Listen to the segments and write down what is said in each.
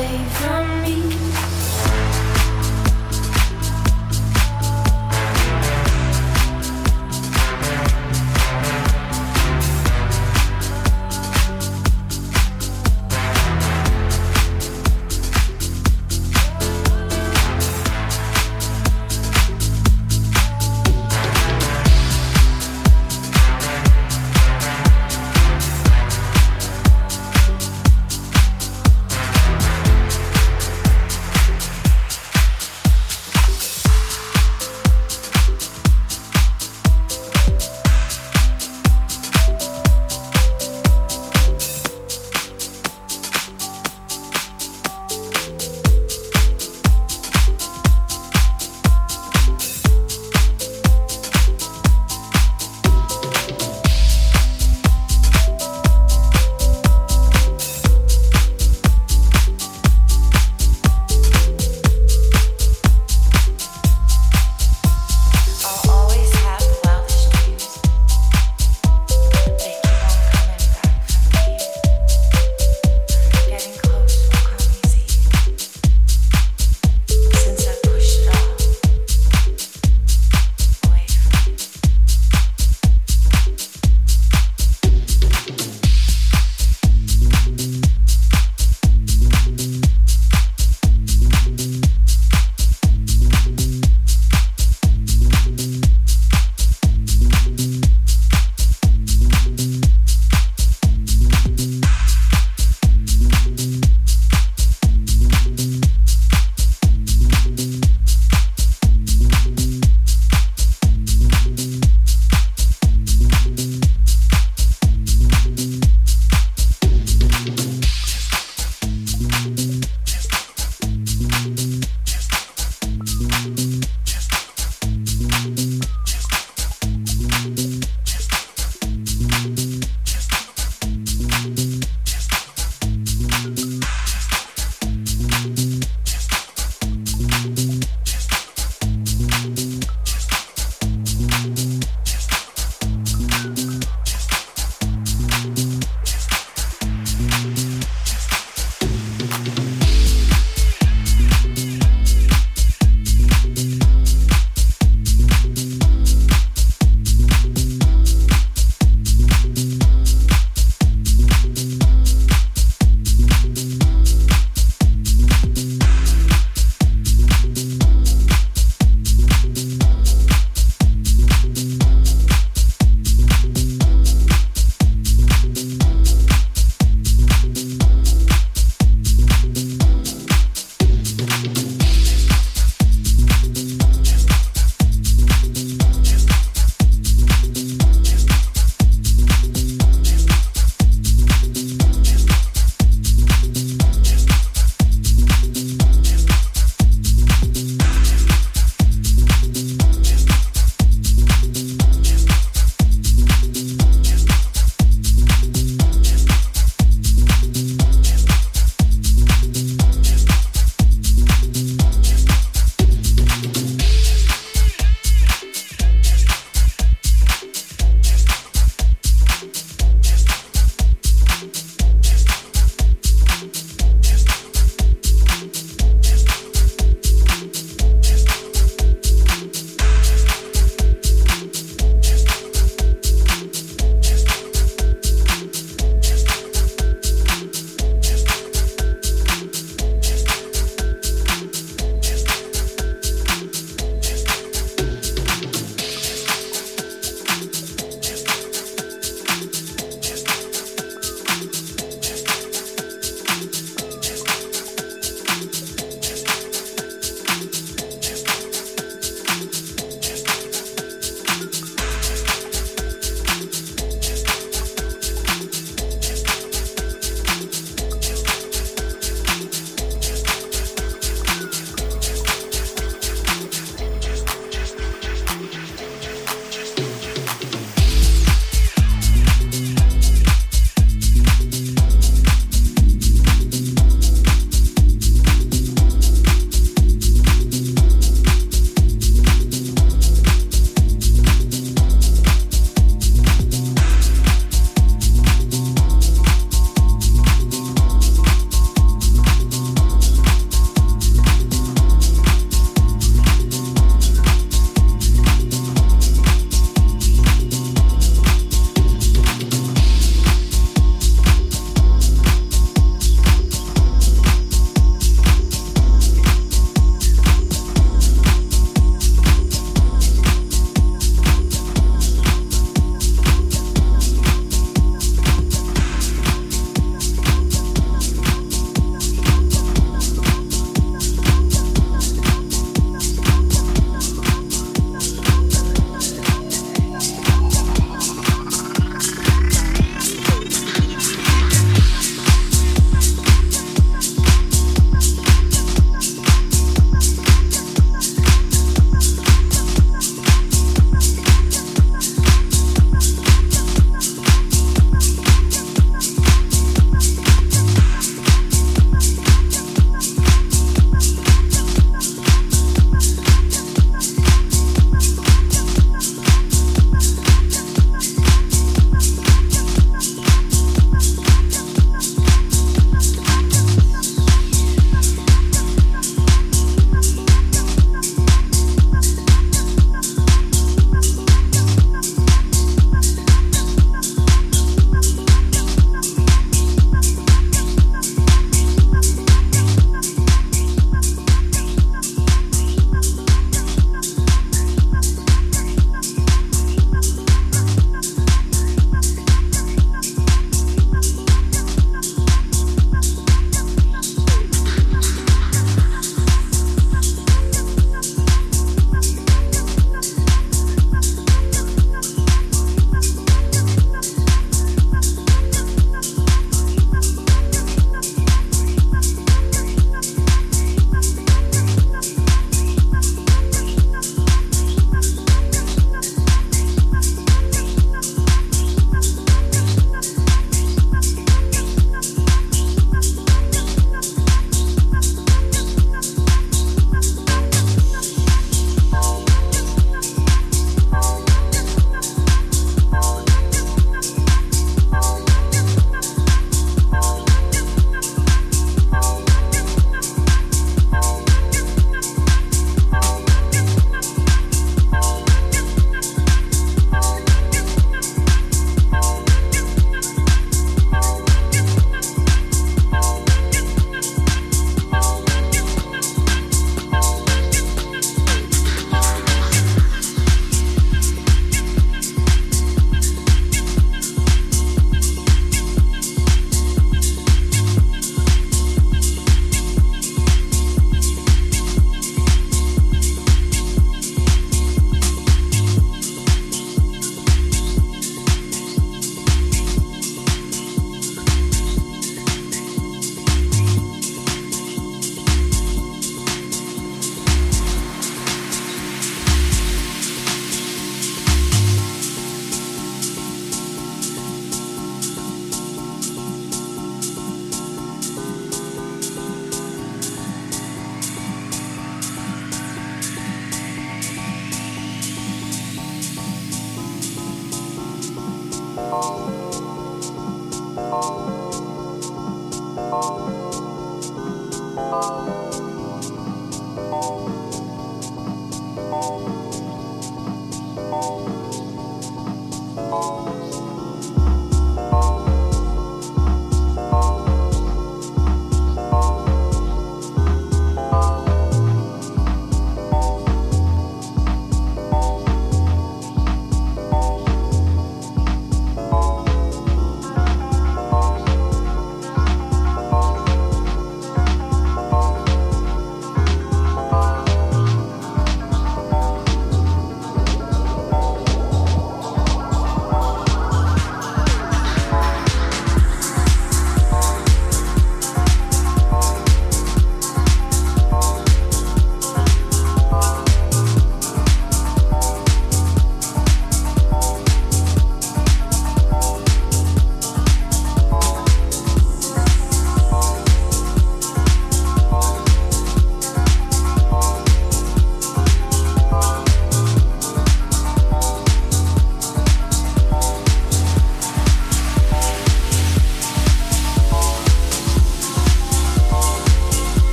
From.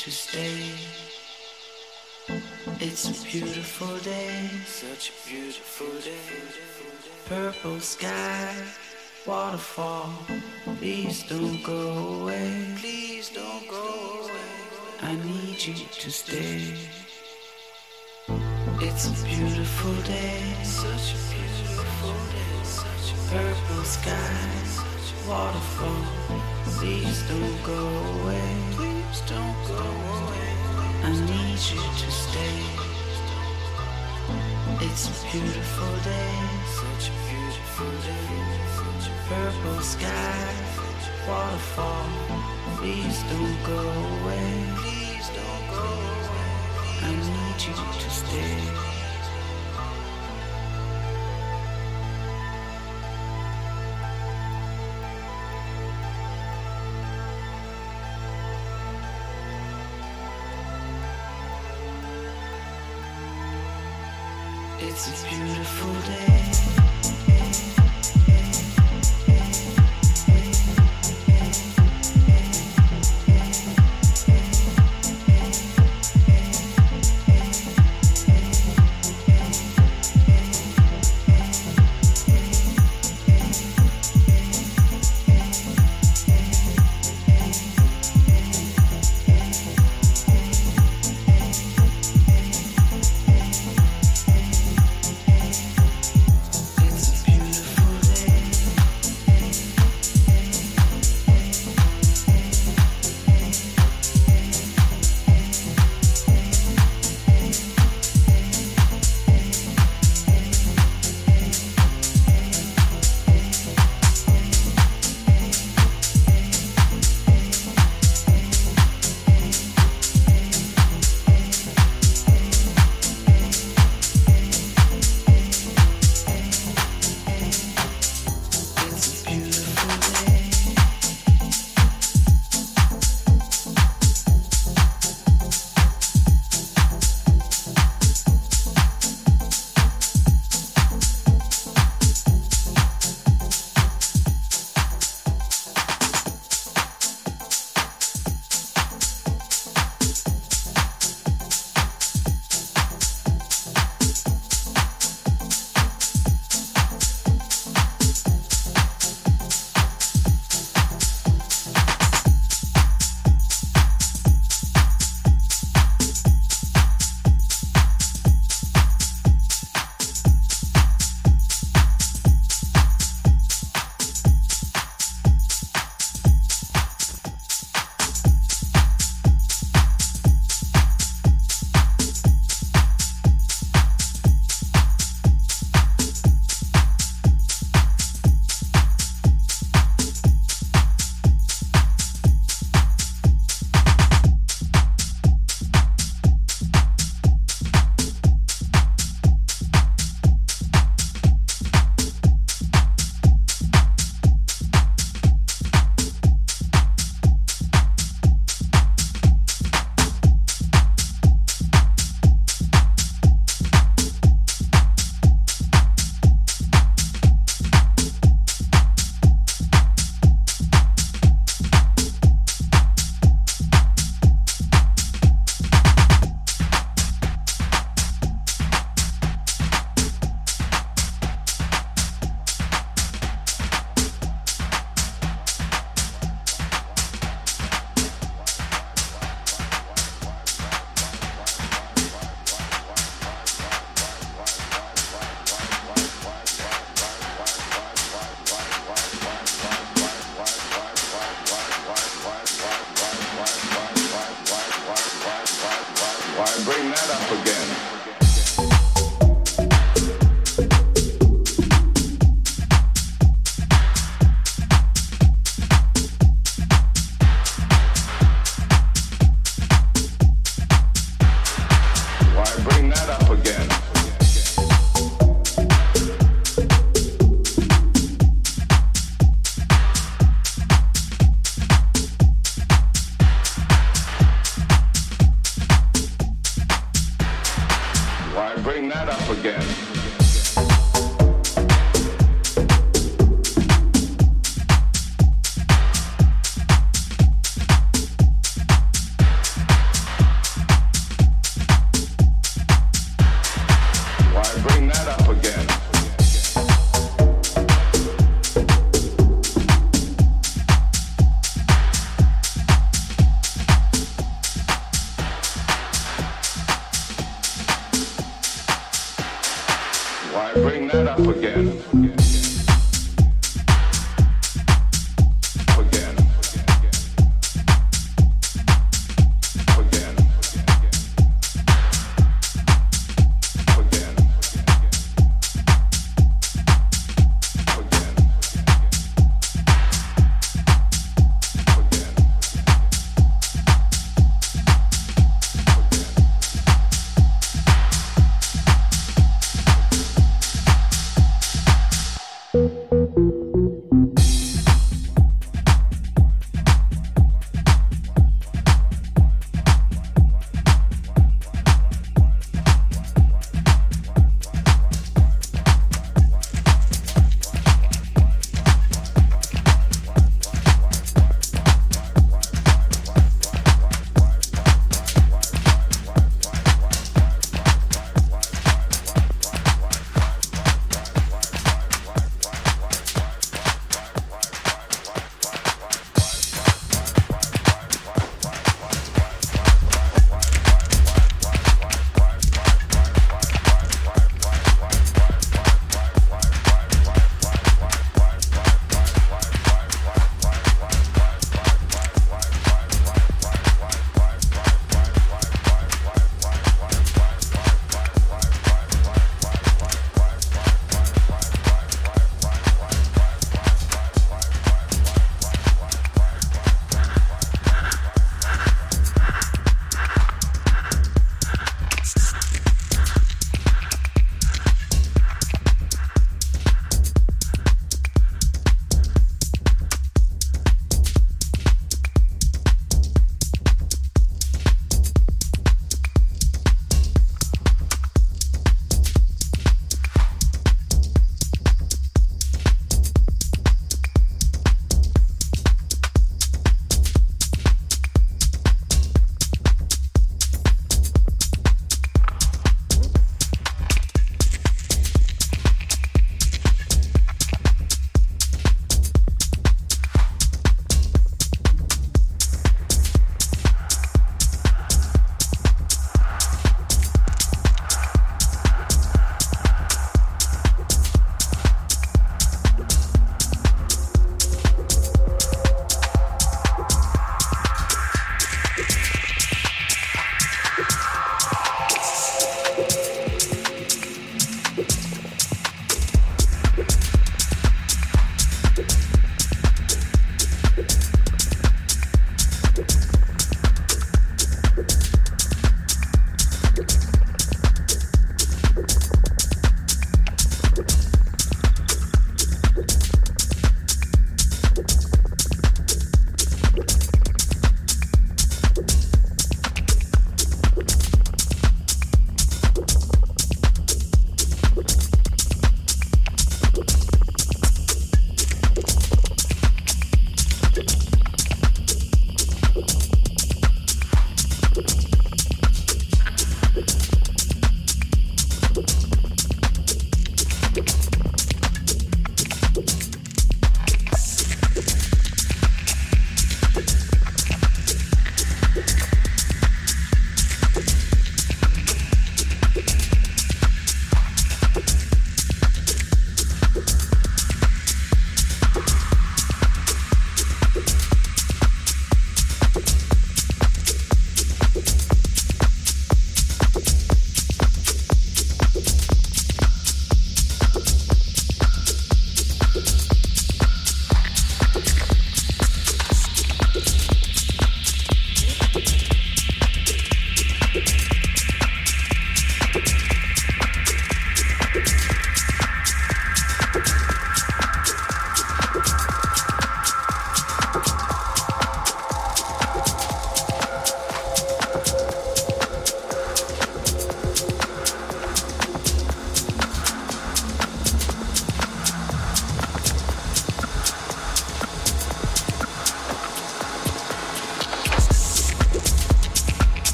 To stay. It's a beautiful day. Such a beautiful day. Purple sky, waterfall. Please don't go away. Please don't go away. I need you to stay. It's a beautiful day. Such a beautiful day. Purple sky, waterfall. Please don't go away. I need you to stay. It's a beautiful day.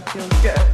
That feels good.